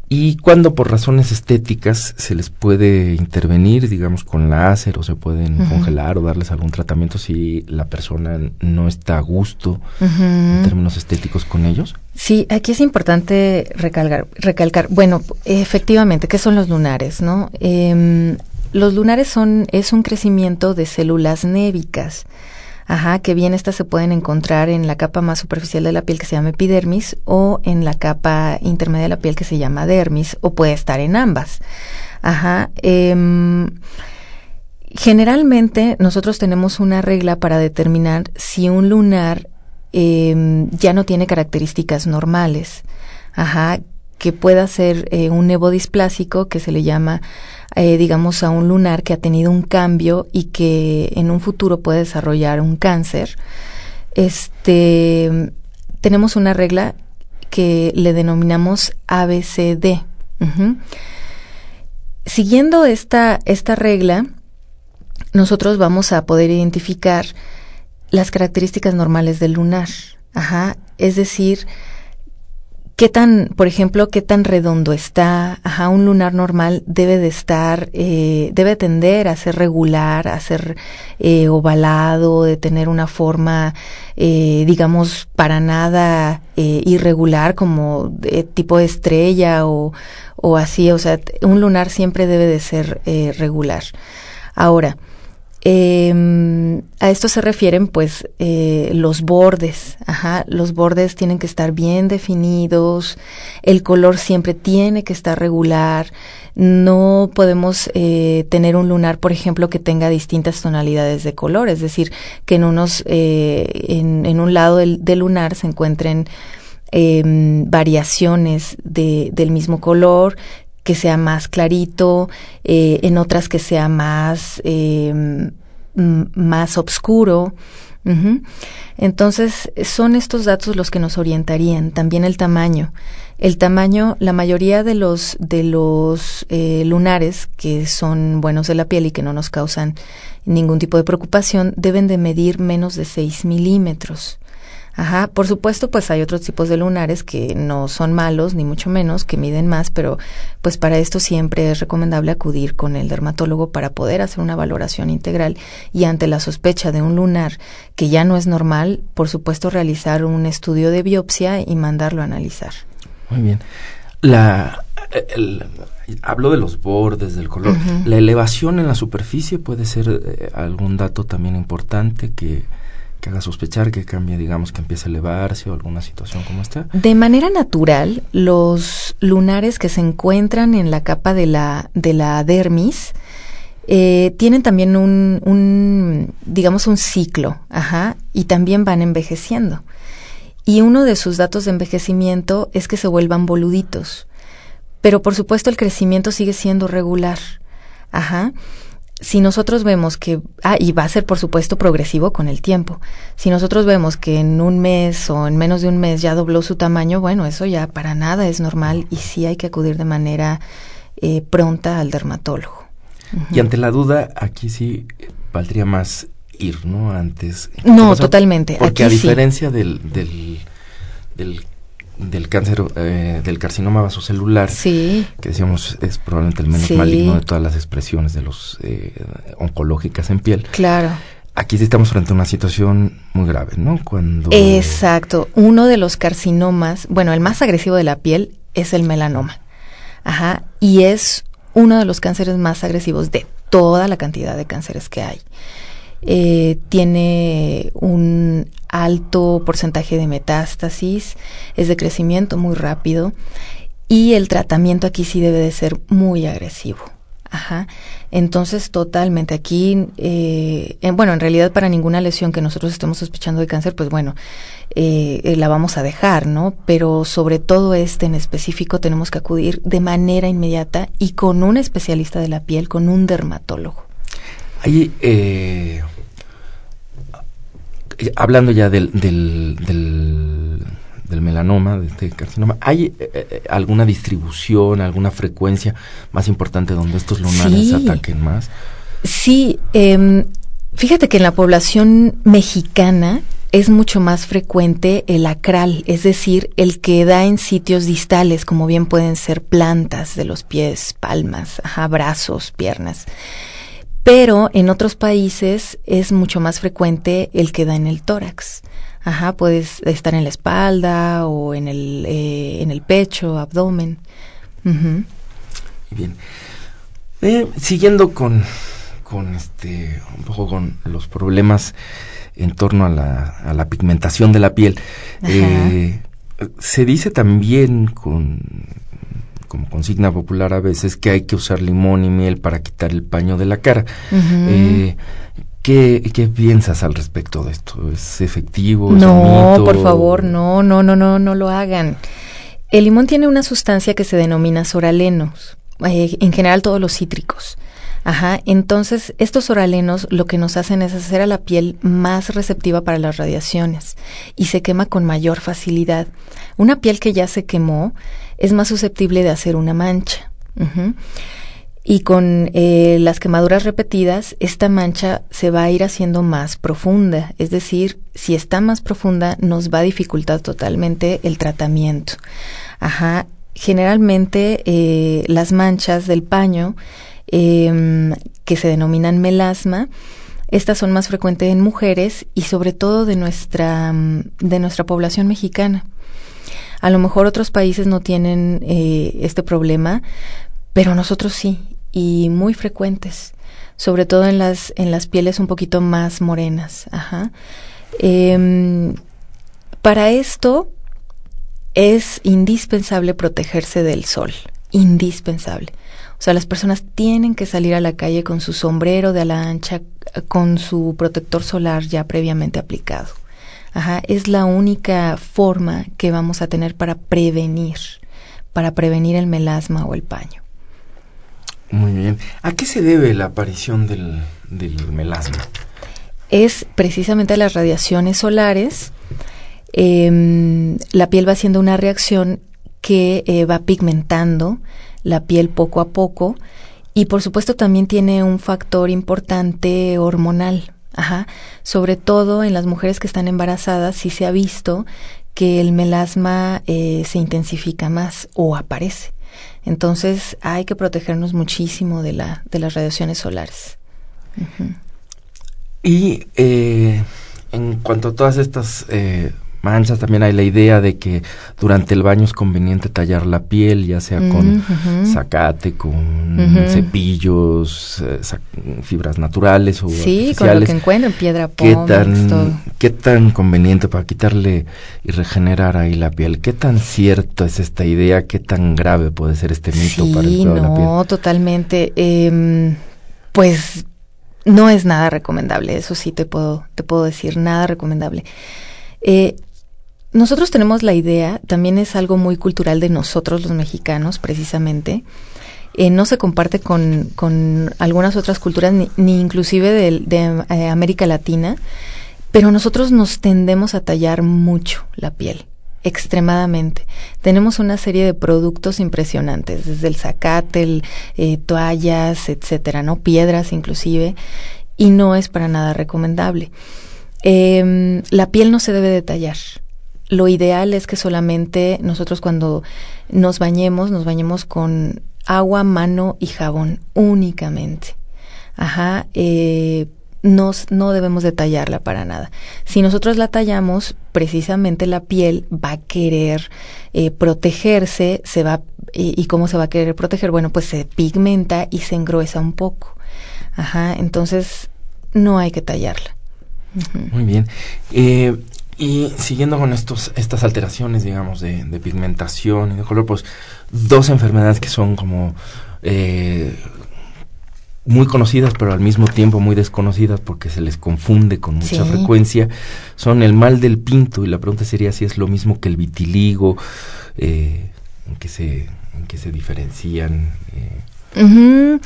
¿Y cuándo por razones estéticas se les puede intervenir, digamos, con láser o se pueden congelar o darles algún tratamiento si la persona no está a gusto en términos estéticos con ellos? Sí, aquí es importante recalcar, recalcar bueno, efectivamente, ¿qué son los lunares, no? Em, los lunares son, es un crecimiento de células névicas, ajá, que bien estas se pueden encontrar en la capa más superficial de la piel que se llama epidermis o en la capa intermedia de la piel que se llama dermis o puede estar en ambas, ajá. em, Generalmente nosotros tenemos una regla para determinar si un lunar eh, ya no tiene características normales, ajá, que pueda ser eh, un nevodisplásico que se le llama, eh, digamos, a un lunar que ha tenido un cambio y que en un futuro puede desarrollar un cáncer. Este, tenemos una regla que le denominamos ABCD. Siguiendo esta, esta regla, nosotros vamos a poder identificar las características normales del lunar. Ajá. Es decir, qué tan, por ejemplo, qué tan redondo está. Ajá, un lunar normal debe de estar, eh, debe tender a ser regular, a ser eh, ovalado, de tener una forma, eh, digamos, para nada eh, irregular, como tipo de estrella o, o así. O sea, un lunar siempre debe de ser eh, regular. Ahora, eh, a esto se refieren pues eh, los bordes, ajá, los bordes tienen que estar bien definidos, el color siempre tiene que estar regular, no podemos eh, tener un lunar, por ejemplo, que tenga distintas tonalidades de color, es decir, que en unos, eh, en, en un lado del, del lunar se encuentren eh, variaciones de, del mismo color, que sea más clarito, eh, en otras que sea más, eh, más oscuro. Ujú. Entonces, son estos datos los que nos orientarían. También el tamaño. El tamaño, la mayoría de los, de los eh, lunares que son buenos de la piel y que no nos causan ningún tipo de preocupación, deben de medir menos de 6 milímetros. Ajá, por supuesto, pues hay otros tipos de lunares que no son malos, ni mucho menos, que miden más, pero pues para esto siempre es recomendable acudir con el dermatólogo para poder hacer una valoración integral y ante la sospecha de un lunar que ya no es normal, por supuesto realizar un estudio de biopsia y mandarlo a analizar. Muy bien. La, el- hablo de los bordes, del color. La elevación en la superficie puede ser eh, algún dato también importante que, que haga sospechar que cambie, digamos, que empiece a elevarse o alguna situación como esta. De manera natural, los lunares que se encuentran en la capa de la, de la dermis eh, tienen también un, un, digamos, un ciclo, ajá, y también van envejeciendo. y uno de sus datos de envejecimiento es que se vuelvan boluditos. Pero por supuesto el crecimiento sigue siendo regular. Ajá. Si nosotros vemos que, ah, y va a ser por supuesto progresivo con el tiempo. Si nosotros vemos que en un mes o en menos de un mes ya dobló su tamaño, bueno, eso ya para nada es normal y sí hay que acudir de manera eh, pronta al dermatólogo. Y ante la duda, aquí sí valdría más ir, ¿no? Antes. No, totalmente. Porque a diferencia del, del, del, del cáncer, eh, del carcinoma vasocelular, sí. que decíamos es probablemente el menos maligno de todas las expresiones de los eh, oncológicas en piel. Claro. Aquí sí estamos frente a una situación muy grave, ¿no? Cuando Exacto. Uno de los carcinomas, bueno, el más agresivo de la piel es el melanoma. Ajá. Y es uno de los cánceres más agresivos de toda la cantidad de cánceres que hay. Eh, tiene un alto porcentaje de metástasis, es de crecimiento muy rápido y el tratamiento aquí sí debe de ser muy agresivo. Ajá. Entonces, totalmente aquí, eh, bueno, en realidad para ninguna lesión que nosotros estemos sospechando de cáncer, pues bueno, eh, eh, la vamos a dejar, ¿no? Pero sobre todo este en específico tenemos que acudir de manera inmediata y con un especialista de la piel, con un dermatólogo. Hay, hablando ya del, del, del, del, melanoma, de este carcinoma, ¿hay eh, eh, alguna distribución, alguna frecuencia más importante donde estos lunares sí. ataquen más? Sí, eh, fíjate que en la población mexicana es mucho más frecuente el acral, es decir, el que da en sitios distales, como bien pueden ser plantas de los pies, palmas, ajá, brazos, piernas pero en otros países es mucho más frecuente el que da en el tórax. Ajá, puedes estar en la espalda o en el, eh, en el pecho, abdomen. Uh -huh. Bien. Eh, siguiendo con, con este, un poco con los problemas en torno a la, a la pigmentación de la piel, eh, se dice también con como consigna popular a veces, que hay que usar limón y miel para quitar el paño de la cara. Uh -huh. eh, ¿qué, ¿Qué piensas al respecto de esto? ¿Es efectivo? ¿Es no, por favor, no, no, no, no, no lo hagan. El limón tiene una sustancia que se denomina soralenos, eh, en general todos los cítricos. Ajá, entonces estos oralenos lo que nos hacen es hacer a la piel más receptiva para las radiaciones y se quema con mayor facilidad. Una piel que ya se quemó es más susceptible de hacer una mancha. Y con eh, las quemaduras repetidas, esta mancha se va a ir haciendo más profunda. Es decir, si está más profunda, nos va a dificultar totalmente el tratamiento. Ajá. Generalmente, eh, las manchas del paño eh, que se denominan melasma. Estas son más frecuentes en mujeres y sobre todo de nuestra, de nuestra población mexicana. A lo mejor otros países no tienen eh, este problema, pero nosotros sí, y muy frecuentes, sobre todo en las, en las pieles un poquito más morenas. Ajá. Eh, para esto es indispensable protegerse del sol, indispensable. O sea, las personas tienen que salir a la calle con su sombrero de ala ancha, con su protector solar ya previamente aplicado. Ajá, es la única forma que vamos a tener para prevenir, para prevenir el melasma o el paño. Muy bien. ¿A qué se debe la aparición del, del melasma? Es precisamente a las radiaciones solares. Eh, la piel va haciendo una reacción que eh, va pigmentando la piel poco a poco y por supuesto también tiene un factor importante hormonal. Ajá. Sobre todo en las mujeres que están embarazadas sí se ha visto que el melasma eh, se intensifica más o aparece. Entonces hay que protegernos muchísimo de la de las radiaciones solares. Y eh, en cuanto a todas estas eh, manchas, también hay la idea de que durante el baño es conveniente tallar la piel, ya sea con uh -huh. zacate, con uh -huh. cepillos, eh, sac fibras naturales o sí, con lo que encuentren, piedra ¿Qué tan, todo. ¿Qué tan conveniente para quitarle y regenerar ahí la piel? ¿Qué tan cierto es esta idea? ¿Qué tan grave puede ser este mito sí, para el cuidado no, de la piel? No, totalmente. Eh, pues no es nada recomendable, eso sí te puedo, te puedo decir, nada recomendable. Eh, nosotros tenemos la idea, también es algo muy cultural de nosotros los mexicanos, precisamente. Eh, no se comparte con, con, algunas otras culturas, ni, ni inclusive de, eh, América Latina, pero nosotros nos tendemos a tallar mucho la piel extremadamente. Tenemos una serie de productos impresionantes, desde el zacate, eh, toallas, etcétera, ¿no? Piedras inclusive, y no es para nada recomendable. Eh, la piel no se debe detallar. Lo ideal es que solamente nosotros cuando nos bañemos, nos bañemos con agua, mano y jabón únicamente. Ajá, eh, nos, no debemos de tallarla para nada. Si nosotros la tallamos, precisamente la piel va a querer eh, protegerse, se va, y, cómo se va a querer proteger, bueno, pues se pigmenta y se engruesa un poco. Ajá, entonces no hay que tallarla. Muy bien. Eh, y siguiendo con estos, estas alteraciones, digamos, de, de, pigmentación y de color, pues dos enfermedades que son como eh, muy conocidas, pero al mismo tiempo muy desconocidas porque se les confunde con mucha sí. frecuencia, son el mal del pinto y la pregunta sería si es lo mismo que el vitiligo, eh, en que se, en que se diferencian. Uh -huh.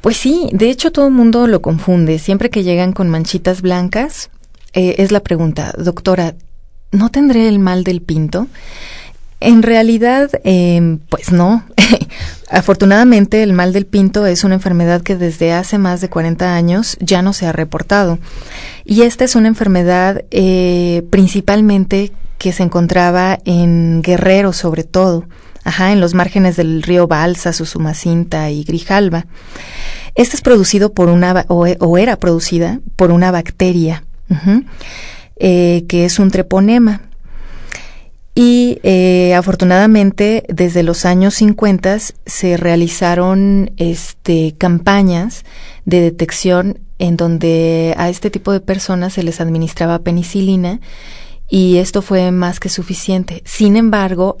Pues sí, de hecho todo el mundo lo confunde. Siempre que llegan con manchitas blancas, eh, es la pregunta, doctora, ¿no tendré el mal del pinto? En realidad, eh, pues no. [laughs] Afortunadamente, el mal del pinto es una enfermedad que desde hace más de 40 años ya no se ha reportado. Y esta es una enfermedad eh, principalmente que se encontraba en Guerrero, sobre todo, ajá, en los márgenes del río Balsa, Susumacinta y Grijalva. Este es producido por una, o, o era producida por una bacteria, uh que es un treponema. Y eh, afortunadamente desde los años 50 se realizaron este, campañas de detección en donde a este tipo de personas se les administraba penicilina y esto fue más que suficiente. Sin embargo,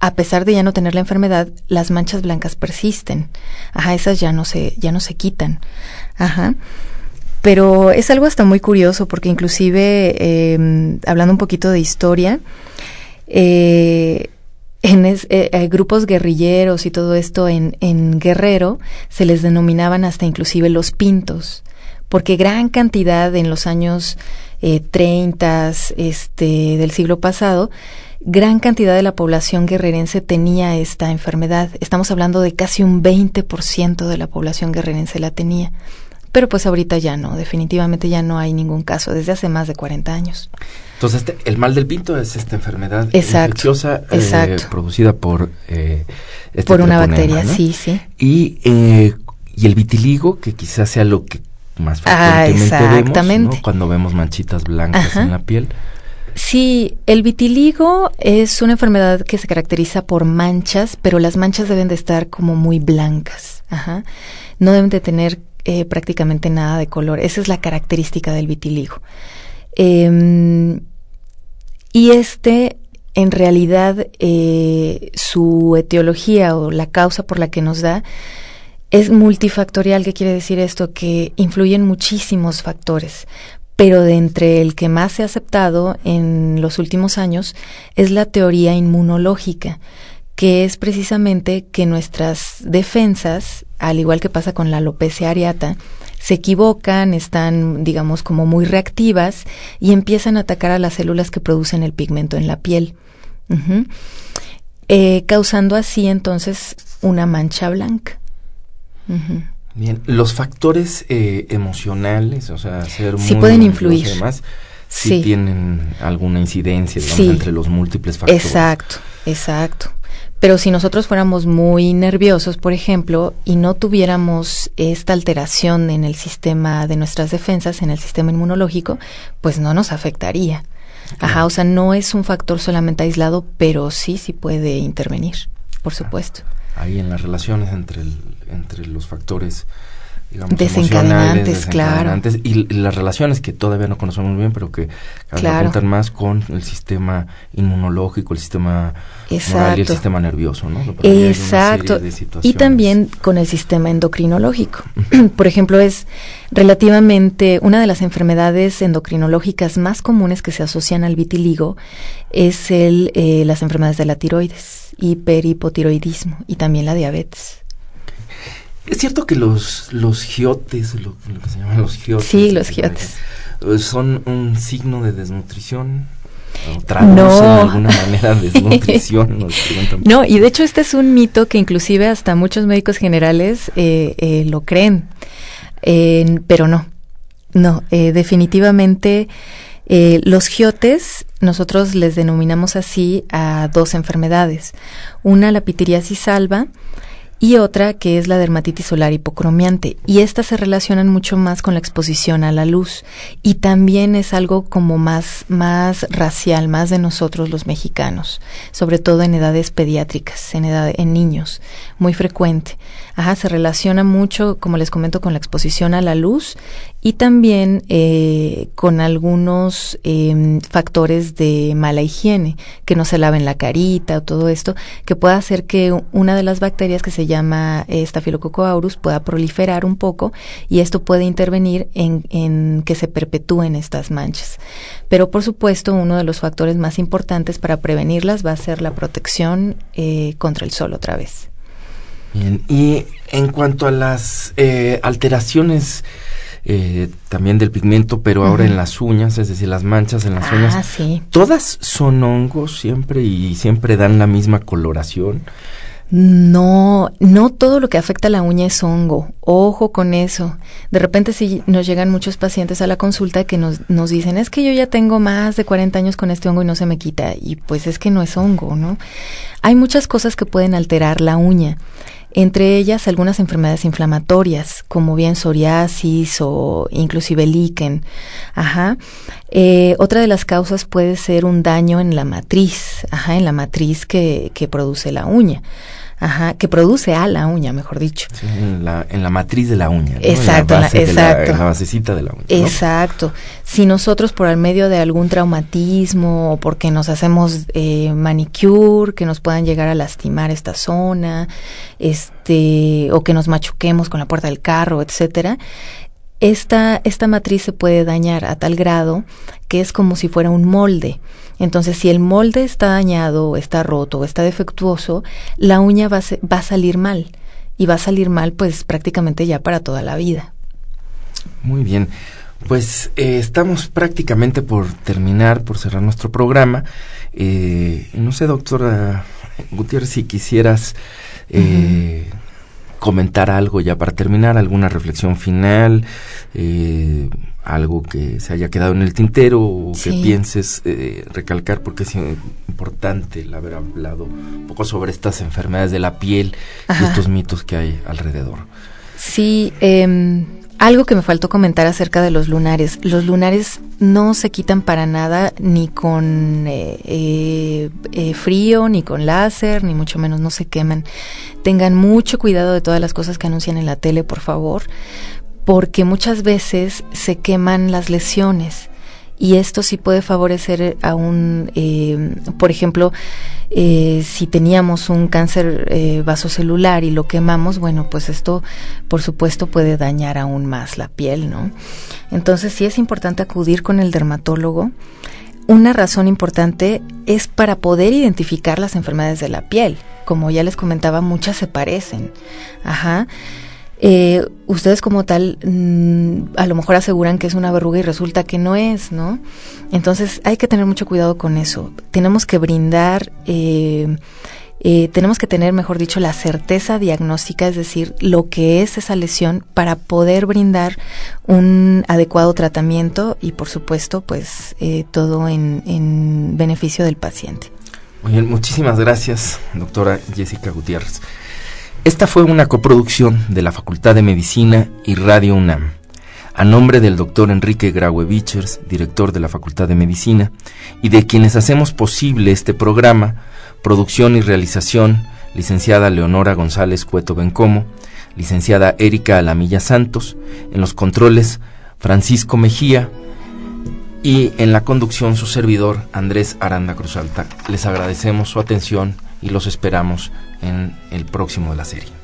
a pesar de ya no tener la enfermedad, las manchas blancas persisten. Ajá, esas ya no se, ya no se quitan. Ajá. Pero es algo hasta muy curioso porque inclusive, eh, hablando un poquito de historia, eh, en es, eh, grupos guerrilleros y todo esto en, en Guerrero se les denominaban hasta inclusive los pintos, porque gran cantidad en los años eh, 30 este, del siglo pasado, gran cantidad de la población guerrerense tenía esta enfermedad. Estamos hablando de casi un 20% de la población guerrerense la tenía. Pero pues ahorita ya no, definitivamente ya no hay ningún caso, desde hace más de 40 años. Entonces, este, el mal del pinto es esta enfermedad exacto, infecciosa exacto. Eh, producida por eh, este por una bacteria, ¿no? sí, sí. Y, eh, y el vitiligo, que quizás sea lo que más frecuentemente ah, exactamente. vemos ¿no? cuando vemos manchitas blancas Ajá. en la piel. Sí, el vitiligo es una enfermedad que se caracteriza por manchas, pero las manchas deben de estar como muy blancas. Ajá. No deben de tener eh, prácticamente nada de color. Esa es la característica del vitiligo. Eh, y este, en realidad, eh, su etiología o la causa por la que nos da es multifactorial. ¿Qué quiere decir esto? Que influyen muchísimos factores. Pero de entre el que más se ha aceptado en los últimos años es la teoría inmunológica, que es precisamente que nuestras defensas, al igual que pasa con la alopecia areata, se equivocan, están, digamos, como muy reactivas y empiezan a atacar a las células que producen el pigmento en la piel, uh -huh. eh, causando así entonces una mancha blanca. Uh -huh. Bien, los factores eh, emocionales, o sea, ser sí muy pueden influir. Demás, sí, sí, tienen alguna incidencia digamos, sí. entre los múltiples factores. Exacto, exacto. Pero si nosotros fuéramos muy nerviosos, por ejemplo, y no tuviéramos esta alteración en el sistema de nuestras defensas, en el sistema inmunológico, pues no nos afectaría. Claro. Ajá, o sea, no es un factor solamente aislado, pero sí, sí puede intervenir, por supuesto. Ahí en las relaciones entre, el, entre los factores digamos, desencadenantes, claro. Y, las relaciones que todavía no conocemos muy bien, pero que claro. más con el sistema inmunológico, el sistema moral y el sistema nervioso, ¿no? Exacto. Y también con el sistema endocrinológico. [clears throat] Por ejemplo, es relativamente una de las enfermedades endocrinológicas más comunes que se asocian al vitiligo es el, eh, las enfermedades de la tiroides, hiperhipotiroidismo y también la diabetes. Es cierto que los, los giotes, lo, que se llaman los giotes. Sí, los giotes. Eh, son un signo de desnutrición. No. de alguna manera desnutrición. [laughs] no, y de hecho este es un mito que inclusive hasta muchos médicos generales eh, eh, lo creen. pero no, no, definitivamente los giotes nosotros les denominamos así a dos enfermedades. Una, la pitiriasis alba, y otra que es la dermatitis solar hipocromiante. Y estas se relacionan mucho más con la exposición a la luz. Y también es algo como más, más racial, más de nosotros los mexicanos, sobre todo en edades pediátricas, en, edad, en niños, muy frecuente. Ajá, se relaciona mucho, como les comento, con la exposición a la luz y también eh, con algunos em, factores de mala higiene, que no se laven la carita o todo esto, que puede hacer que una de las bacterias que se llama Staphylococcus aureus pueda proliferar un poco y esto puede intervenir en, en que se perpetúen estas manchas. Pero por supuesto, uno de los factores más importantes para prevenirlas va a ser la protección eh, contra el sol otra vez. Bien, y en cuanto a las eh, alteraciones eh, también del pigmento, pero ahora en las uñas, es decir, las manchas en las ah, uñas, sí. ¿todas son hongos siempre y siempre dan la misma coloración? No, no todo lo que afecta a la uña es hongo. Ojo con eso. De repente si nos llegan muchos pacientes a la consulta que nos, nos dicen, es que yo ya tengo más de 40 años con este hongo y no se me quita. Y pues es que no es hongo, ¿no? Hay muchas cosas que pueden alterar la uña entre ellas algunas enfermedades inflamatorias, como bien psoriasis o inclusive líquen. Ajá. Eh, otra de las causas puede ser un daño en la matriz, ajá, en la matriz que, que produce la uña. Ajá, que produce a la uña, mejor dicho. en, la, en la matriz de la uña. Exacto, en la, exacto. en la basecita de la uña. Exacto. Si nosotros por el medio de algún traumatismo o porque nos hacemos eh, manicure, que nos puedan llegar a lastimar esta zona, este, o que nos machuquemos con la puerta del carro, etcétera, esta, esta matriz se puede dañar a tal grado que es como si fuera un molde. Entonces, si el molde está dañado, está roto, está defectuoso, la uña va a, va a salir mal. Y va a salir mal, pues prácticamente ya para toda la vida. Muy bien. Pues eh, estamos prácticamente por terminar, por cerrar nuestro programa. Eh, no sé, doctora Gutiérrez, si quisieras eh, comentar algo ya para terminar, alguna reflexión final, eh, algo que se haya quedado en el tintero o que pienses eh, recalcar porque es importante el haber hablado un poco sobre estas enfermedades de la piel y estos mitos que hay alrededor. Sí, eh, algo que me faltó comentar acerca de los lunares. Los lunares no se quitan para nada ni con eh, eh, eh, frío, ni con láser, ni mucho menos no se queman. Tengan mucho cuidado de todas las cosas que anuncian en la tele, por favor, porque muchas veces se queman las lesiones y esto sí puede favorecer a un, eh, por ejemplo, eh, si teníamos un cáncer eh, vasocelular y lo quemamos, bueno, pues esto por supuesto puede dañar aún más la piel, ¿no? Entonces sí es importante acudir con el dermatólogo. Una razón importante es para poder identificar las enfermedades de la piel. Como ya les comentaba, muchas se parecen. Ajá. Eh, ustedes como tal mm, a lo mejor aseguran que es una verruga y resulta que no es, ¿no? Entonces hay que tener mucho cuidado con eso. Tenemos que brindar, eh, eh, tenemos que tener, mejor dicho, la certeza diagnóstica, es decir, lo que es esa lesión para poder brindar un adecuado tratamiento y, por supuesto, pues todo en, en beneficio del paciente. Muy bien, muchísimas gracias, doctora Jessica Gutiérrez. Esta fue una coproducción de la Facultad de Medicina y Radio UNAM. A nombre del doctor Enrique Graue Bichers, director de la Facultad de Medicina, y de quienes hacemos posible este programa, producción y realización, licenciada Leonora González Cueto Bencomo, licenciada Erika Alamilla Santos, en los controles Francisco Mejía y en la conducción su servidor Andrés Aranda Cruzalta. Les agradecemos su atención y los esperamos en el próximo de la serie.